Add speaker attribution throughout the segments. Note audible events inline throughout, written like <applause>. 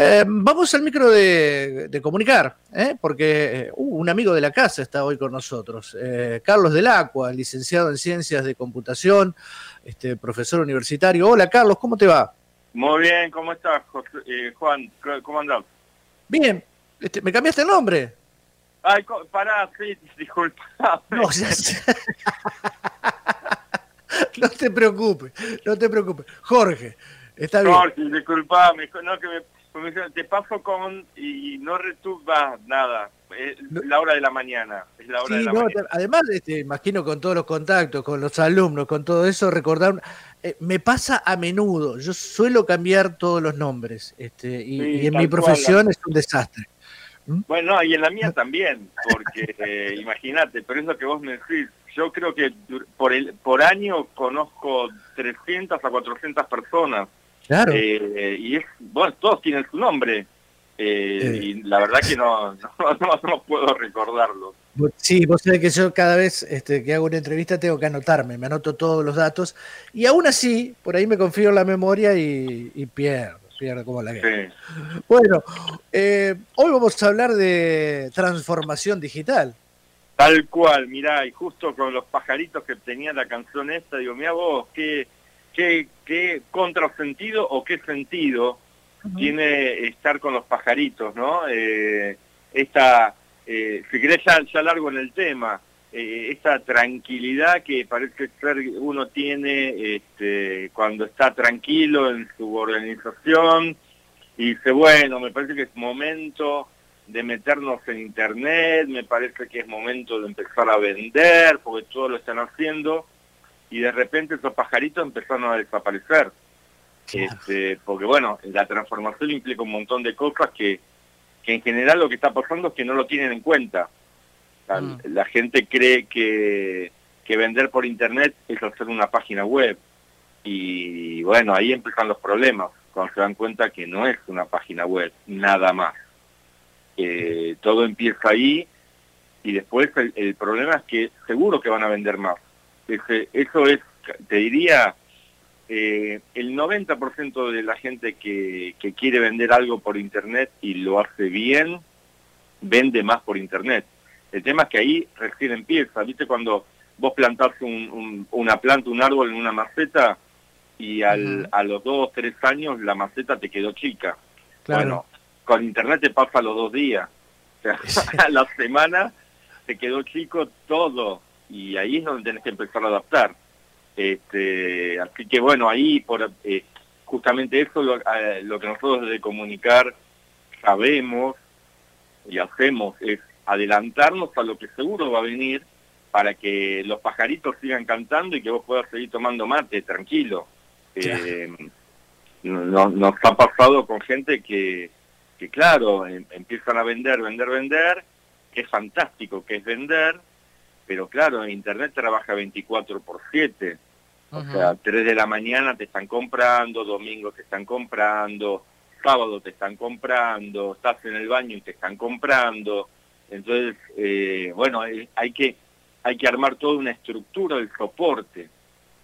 Speaker 1: Eh, vamos al micro de, comunicar, ¿eh? porque uh, un amigo de la casa está hoy con nosotros, eh, Carlos Del Acua, licenciado en Ciencias de Computación, este, profesor universitario. Hola Carlos, ¿cómo te va?
Speaker 2: Muy bien, ¿cómo estás, Juan? ¿Cómo andás?
Speaker 1: Bien, este, ¿me cambiaste el nombre?
Speaker 2: Ay, pará, sí, disculpa.
Speaker 1: No, ya <laughs> no te preocupes, no te preocupes. Jorge, está bien.
Speaker 2: Jorge, disculpame, no, que me, te paso con y no retuba nada. Es la hora de la mañana. Es la hora de la mañana.
Speaker 1: Además, este, imagino con todos los contactos, con los alumnos, con todo eso, recordar. Eh, me pasa a menudo. Yo suelo cambiar todos los nombres. Este, y, en mi profesión es un desastre.
Speaker 2: ¿Mm? Bueno, y en la mía también, porque <laughs> eh, imagínate, pero es lo que vos me decís. Yo creo que por, el, por año conozco 300 a 400 personas. Claro. Eh, y es, bueno, todos tienen su nombre. Eh, y la verdad que no, <laughs> no, puedo recordarlo.
Speaker 1: Sí, vos sabés que yo cada vez este, que hago una entrevista tengo que anotarme, me anoto todos los datos y aún así, por ahí me confío en la memoria y, y pierdo como la Bueno, eh, hoy vamos a hablar de transformación digital.
Speaker 2: Tal cual, mirá, y justo con los pajaritos que tenía la canción esta, digo, mira vos, qué, qué, qué contrasentido o qué sentido tiene estar con los pajaritos, ¿no? Eh, esta, eh, si querés ya, ya largo en el tema, eh, esa tranquilidad que parece ser uno tiene este, cuando está tranquilo en su organización y dice, bueno, me parece que es momento de meternos en internet, me parece que es momento de empezar a vender, porque todos lo están haciendo, y de repente esos pajaritos empezaron a desaparecer. Este, porque bueno, la transformación implica un montón de cosas que, que en general lo que está pasando es que no lo tienen en cuenta. Mm. La, gente cree que, que vender por internet es hacer una página web. Y bueno, ahí empiezan los problemas, cuando se dan cuenta que no es una página web, nada más. todo empieza ahí y después el, problema es que seguro que van a vender más. Eso es, te diría, eh, el 90% de la gente que, que quiere vender algo por internet y lo hace bien, vende más por internet. El tema es que ahí recién empieza, ¿viste? Cuando vos plantás una planta, un árbol en una maceta y al, a los dos, tres años la maceta te quedó chica. Bueno, con internet te pasa los dos días. O sea, <laughs> a la semana te quedó chico todo y ahí es donde tenés que empezar a adaptar. Este, así que bueno, ahí por eh, justamente eso lo, eh, lo que nosotros de comunicar sabemos y hacemos es adelantarnos a lo que seguro va a venir para que los pajaritos sigan cantando y que vos puedas seguir tomando mate tranquilo. Eh, nos ha pasado con gente que, que claro, em, empiezan a vender, vender, vender, que es fantástico, que es vender, pero claro, Internet trabaja 24 por 7. O sea, 3 de la mañana te están comprando, domingo te están comprando, sábado te están comprando, estás en el baño y te están comprando. Entonces, eh, bueno, hay que, hay que armar toda una estructura del soporte,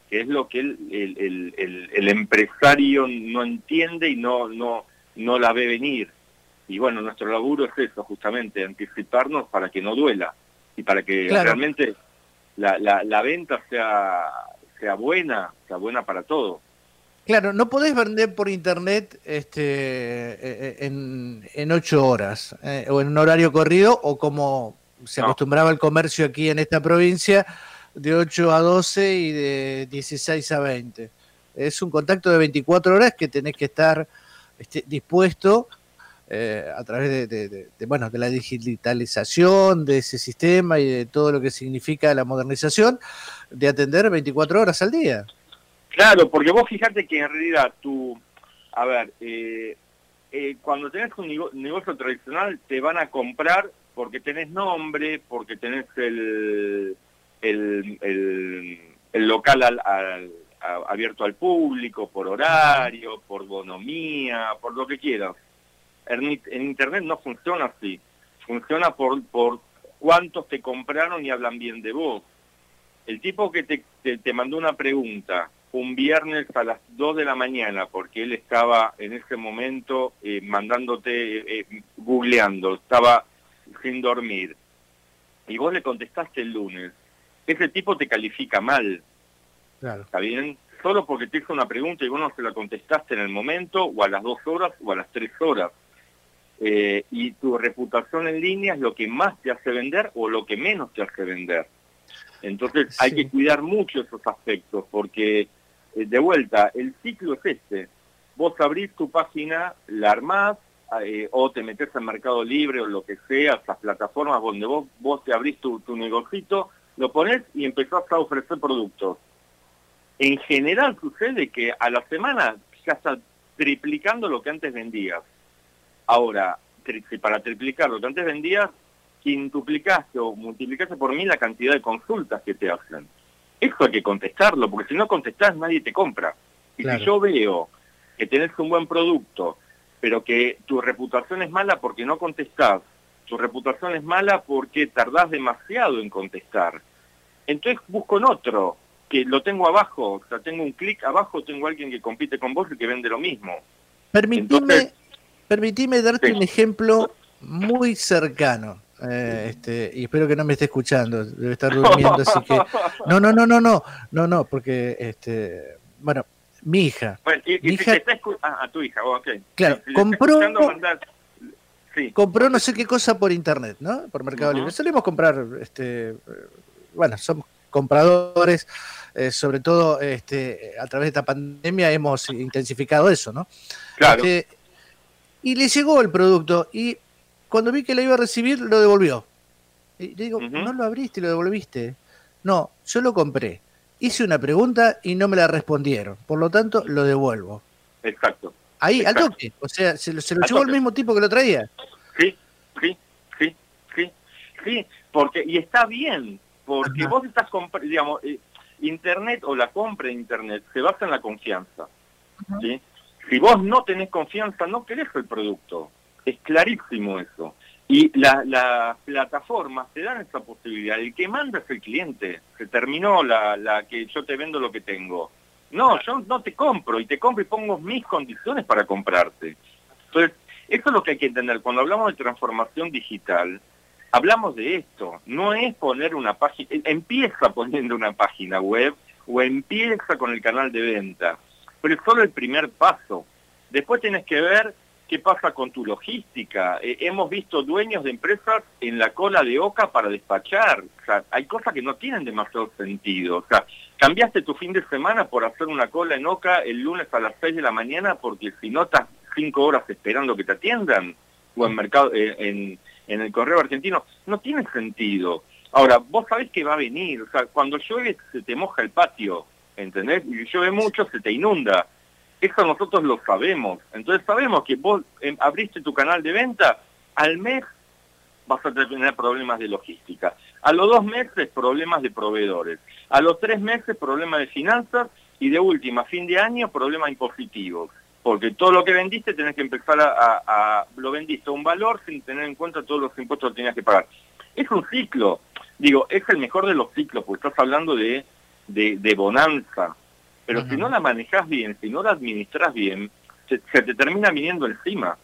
Speaker 2: que es lo que el, el, el, el, empresario no entiende y no, no, no la ve venir. Y bueno, nuestro laburo es eso, justamente, anticiparnos para que no duela y para que realmente la, la, la venta sea, sea buena, sea buena para todos.
Speaker 1: Claro, no podés vender por internet este, eh, eh, en, en ocho horas eh, o en un horario corrido o como se acostumbraba el comercio aquí en esta provincia de 8 a 12 y de 16 a 20. Es un contacto de 24 horas que tenés que estar este, dispuesto a través de, bueno, de la digitalización de ese sistema y de todo lo que significa la modernización, de atender 24 horas al día.
Speaker 2: Claro, porque vos fijate que en realidad tú, a ver, eh, eh, cuando tenés un negocio tradicional te van a comprar porque tenés nombre, porque tenés el, el, el, local al, abierto al público, por horario, por bonomía, por lo que quieras. En, en Internet no funciona así. Funciona por, por cuántos te compraron y hablan bien de vos. El tipo que te, te mandó una pregunta un viernes a las 2 de la mañana, porque él estaba en ese momento eh, mandándote, eh, googleando, estaba sin dormir, y vos le contestaste el lunes, ese tipo te califica mal. Claro. ¿Está bien? Solo porque te hizo una pregunta y vos no se la contestaste en el momento, o a las dos horas, o a las tres horas. Eh, y tu reputación en línea es lo que más te hace vender o lo que menos te hace vender. Entonces hay que cuidar mucho esos aspectos, porque eh, de vuelta, el ciclo es este. Vos abrís tu página, la armás, eh, o te metes en Mercado Libre o lo que sea, esas plataformas donde vos, vos te abrís tu, tu negocito, lo pones y empezás a ofrecer productos. En general sucede que a la semana ya estás triplicando lo que antes vendías. Ahora, para triplicar lo que antes vendías, quintuplicaste o multiplicaste por mil la cantidad de consultas que te hacen. Eso hay que contestarlo, porque si no contestás nadie te compra. Y si yo veo que tenés un buen producto, pero que tu reputación es mala porque no contestás, tu reputación es mala porque tardás demasiado en contestar, entonces busco en otro, que lo tengo abajo, o sea, tengo un clic abajo, tengo alguien que compite con vos y que vende lo mismo.
Speaker 1: Permitime, permitime darte un ejemplo muy cercano. Eh, este, y espero que no me esté escuchando, debe estar durmiendo, así que <laughs> no, no, no, no, no, no, no, porque este, bueno, mi hija,
Speaker 2: bueno, y, mi hija, está ah, a tu hija, oh,
Speaker 1: claro, compró, compró no sé qué cosa por internet, ¿no? Por Mercado Libre. Solemos comprar, este, bueno, somos compradores, eh, sobre todo este, a través de esta pandemia hemos intensificado eso, ¿no?
Speaker 2: Claro.
Speaker 1: Este, y le llegó el producto y cuando vi que la iba a recibir, lo devolvió. Y le digo, no lo abriste y lo devolviste. No, yo lo compré. Hice una pregunta y no me la respondieron. Por lo tanto, lo devuelvo.
Speaker 2: Exacto.
Speaker 1: Ahí, al toque. O sea, se, lo, se llevó el mismo tipo que lo traía.
Speaker 2: Sí, sí, sí, sí. Sí, porque, y está bien, porque vos estás comprando, digamos, eh, Internet o la compra de Internet se basa en la confianza. ¿sí? Si vos no tenés confianza, no querés el producto. Es clarísimo eso. Y las la plataformas te dan esa posibilidad. El que manda es el cliente. Se terminó la, la que yo te vendo lo que tengo. No, yo no te compro y te compro y pongo mis condiciones para comprarte. Entonces, eso es lo que hay que entender. Cuando hablamos de transformación digital, hablamos de esto. No es poner una página, empieza poniendo una página web o empieza con el canal de venta. Pero es solo el primer paso. Después tienes que ver ¿Qué pasa con tu logística? Eh, hemos visto dueños de empresas en la cola de Oca para despachar. O sea, hay cosas que no tienen demasiado sentido. O sea, cambiaste tu fin de semana por hacer una cola en Oca el lunes a las 6 de la mañana porque si no estás 5 horas esperando que te atiendan o en mercado eh, en el correo argentino. No tiene sentido. Ahora, vos sabés que va a venir. O sea, cuando llueve se te moja el patio. ¿Entendés? Y llueve mucho, se te inunda eso nosotros lo sabemos. Entonces sabemos que vos em, abriste tu canal de venta, al mes vas a tener problemas de logística. A los dos meses, problemas de proveedores. A los tres meses, problemas de finanzas. Y de última, fin de año, problemas impositivos. Porque todo lo que vendiste tenés que empezar a, lo vendiste a un valor sin tener en cuenta todos los impuestos que tenías que pagar. Es un ciclo. Digo, es el mejor de los ciclos, porque estás hablando de, de, de bonanza. Pero si no la manejas bien, si no la administras bien, se, te termina viniendo encima.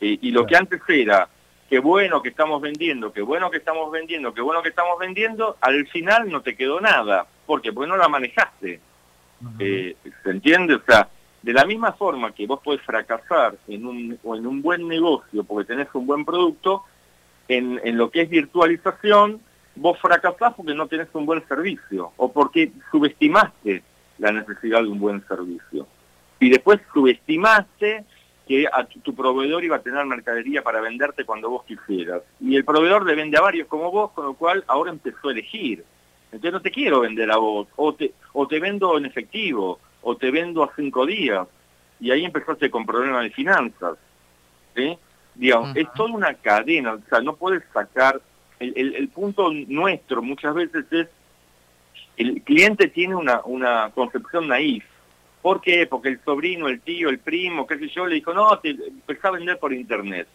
Speaker 2: y lo que antes era, qué bueno que estamos vendiendo, qué bueno que estamos vendiendo, qué bueno que estamos vendiendo, al final no te quedó nada. ¿Por qué? Porque no la manejaste. Eh, ¿Se entiende? O sea, de la misma forma que vos podés fracasar en un, o en un buen negocio porque tenés un buen producto, en, en lo que es virtualización, vos fracasás porque no tenés un buen servicio o porque subestimaste la necesidad de un buen servicio. Y después subestimaste que a tu, proveedor iba a tener mercadería para venderte cuando vos quisieras. Y el proveedor le vende a varios como vos, con lo cual ahora empezó a elegir. Entonces no te quiero vender a vos, o te, o te vendo en efectivo, o te vendo a cinco días. Y ahí empezaste con problemas de finanzas. ¿sí? Digamos, es toda una cadena, o sea, no puedes sacar... el, el punto nuestro muchas veces es el cliente tiene una, una concepción naif. ¿Por qué? Porque el sobrino, el tío, el primo, qué sé yo, le dijo, no, te empezá a vender por internet.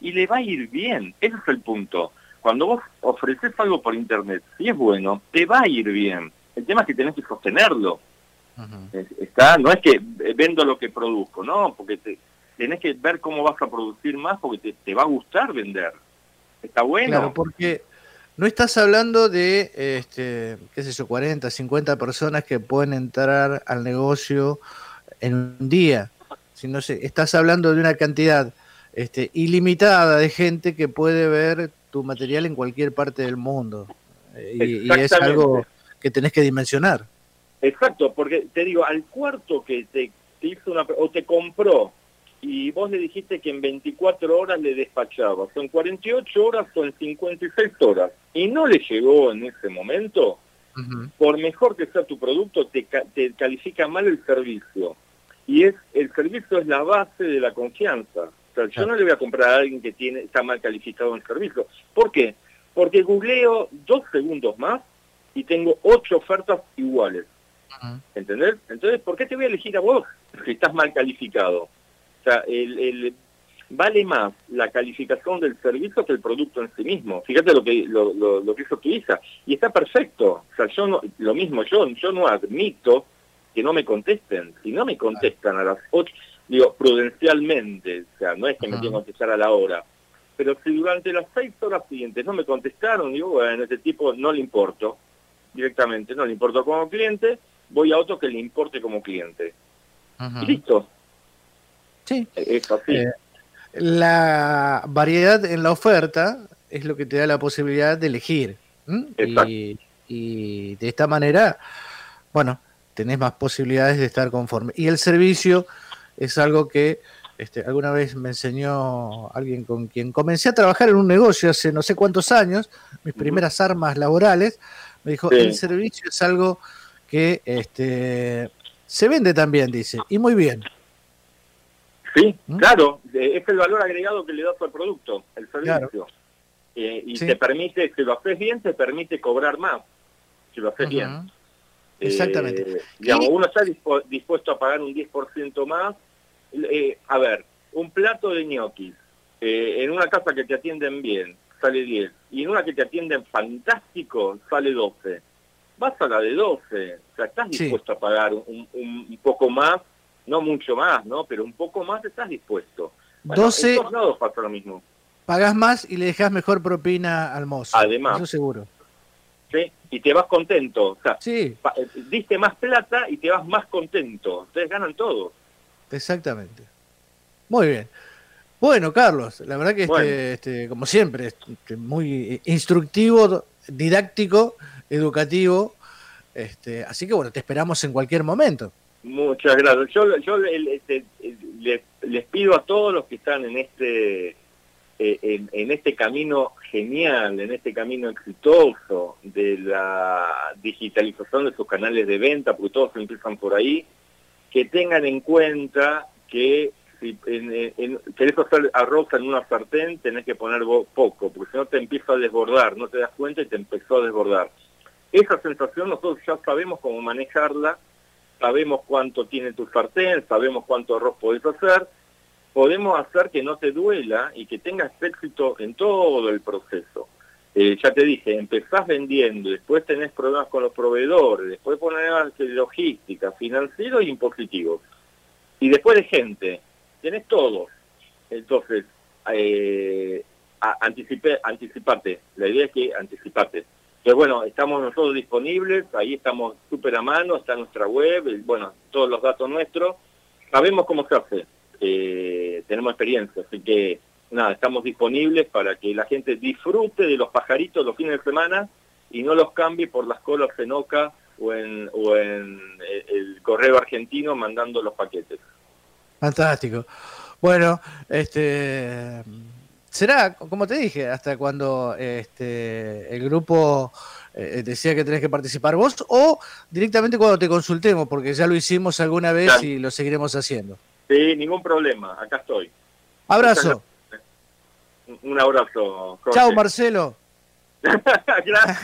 Speaker 2: Y le va a ir bien, ese es el punto. Cuando vos ofreces algo por internet, si es bueno, te va a ir bien. El tema es que tenés que sostenerlo. Está, no es que vendo lo que produzco, no, porque te, tenés que ver cómo vas a producir más porque te, va a gustar vender. Está bueno.
Speaker 1: Claro, porque no estás hablando de, este, qué sé yo, 40, 50 personas que pueden entrar al negocio en un día, sino estás hablando de una cantidad este, ilimitada de gente que puede ver tu material en cualquier parte del mundo. Eh, y, y es algo que tenés que dimensionar.
Speaker 2: Exacto, porque te digo, al cuarto que te, hizo una, o te compró y vos le dijiste que en 24 horas le despachabas, son 48 horas en 56 horas, y no le llegó en ese momento, por mejor que sea tu producto, te, te califica mal el servicio. Y es el servicio es la base de la confianza. O sea, yo no le voy a comprar a alguien que tiene está mal calificado en el servicio. ¿Por qué? Porque googleo dos segundos más y tengo ocho ofertas iguales. ¿Entendés? Entonces, ¿por qué te voy a elegir a vos si estás mal calificado? O sea, el, vale más la calificación del servicio que el producto en sí mismo. Fíjate lo que lo, lo, que hizo tu hija. Y está perfecto. O sea, yo no, lo mismo, yo, yo no admito que no me contesten. Si no me contestan a las ocho, digo, prudencialmente, o sea, no es que me tengan que contestar a la hora. Pero si durante las seis horas siguientes no me contestaron, digo, bueno, este tipo no le importo directamente, no le importo como cliente, voy a otro que le importe como cliente. Y listo.
Speaker 1: Sí. Es así. Eh, la variedad en la oferta es lo que te da la posibilidad de elegir. Y, y, de esta manera, bueno, tenés más posibilidades de estar conforme. Y el servicio es algo que este, alguna vez me enseñó alguien con quien comencé a trabajar en un negocio hace no sé cuántos años, mis primeras armas laborales, me dijo, el servicio es algo que este, se vende también, dice, y muy bien.
Speaker 2: Sí, ¿Mm? claro, es el valor agregado que le das al producto, el servicio. Eh, y te permite, si lo haces bien, te permite cobrar más, si lo haces bien.
Speaker 1: Exactamente.
Speaker 2: Eh, digamos, uno está dispuesto a pagar un 10% más. Eh, a ver, un plato de ñoquis en una casa que te atienden bien sale 10 y en una que te atienden fantástico sale 12 vas a la de 12. O sea, estás dispuesto a pagar un, un, poco más, no mucho más, ¿no? Pero un poco más estás dispuesto.
Speaker 1: 12.
Speaker 2: En todos lados pasa lo mismo.
Speaker 1: Pagás más y le dejas mejor propina al mozo.
Speaker 2: Además.
Speaker 1: Eso seguro.
Speaker 2: ¿Sí? Y te vas contento. O sea,
Speaker 1: sí.
Speaker 2: Eh, diste más plata y te vas más contento. Ustedes ganan todo.
Speaker 1: Exactamente. Muy bien. Bueno, Carlos, la verdad que este, este, como siempre, este, muy instructivo, didáctico educativo. Este, así que bueno, te esperamos en cualquier momento.
Speaker 2: Muchas gracias. Yo, este, les, pido a todos los que están en este eh, en, este camino genial, en este camino exitoso de la digitalización de sus canales de venta, porque todos empiezan por ahí, que tengan en cuenta que si en, querés hacer arroz en una sartén, tenés que poner poco, porque si no te empieza a desbordar, no te das cuenta y te empezó a desbordar. Esa sensación nosotros ya sabemos cómo manejarla, sabemos cuánto tiene tu sartén, sabemos cuánto arroz podés hacer, podemos hacer que no te duela y que tengas éxito en todo el proceso. Eh, ya te dije, empezás vendiendo, después tenés problemas con los proveedores, después problemas de logística, financiero e impositivo. Y después de gente, tenés todo. Entonces, eh, anticipate. La idea es que anticipate. Pero bueno, estamos nosotros disponibles, ahí estamos súper a mano, está nuestra web, bueno, todos los datos nuestros. Sabemos cómo se hace, eh, tenemos experiencia, así que nada, estamos disponibles para que la gente disfrute de los pajaritos los fines de semana y no los cambie por las colas en Oca o en, o en eh, el correo argentino mandando los paquetes.
Speaker 1: Fantástico. Bueno, este será, como te dije, hasta cuando este, el grupo eh, decía que tenés que participar vos o directamente cuando te consultemos, porque ya lo hicimos alguna vez y lo seguiremos haciendo.
Speaker 2: Sí, ningún problema, acá estoy.
Speaker 1: Abrazo.
Speaker 2: Un abrazo.
Speaker 1: Chao, Marcelo. <laughs>
Speaker 2: gracias,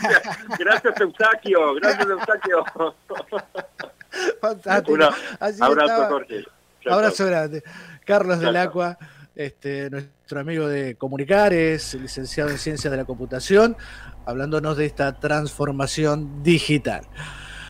Speaker 2: gracias Eustaquio, gracias Eustaquio. <laughs>
Speaker 1: Fantástico.
Speaker 2: abrazo, Jorge.
Speaker 1: abrazo grande. Carlos del Acua este, nuestro amigo de Comunicares, licenciado en Ciencias de la Computación, hablándonos de esta transformación digital.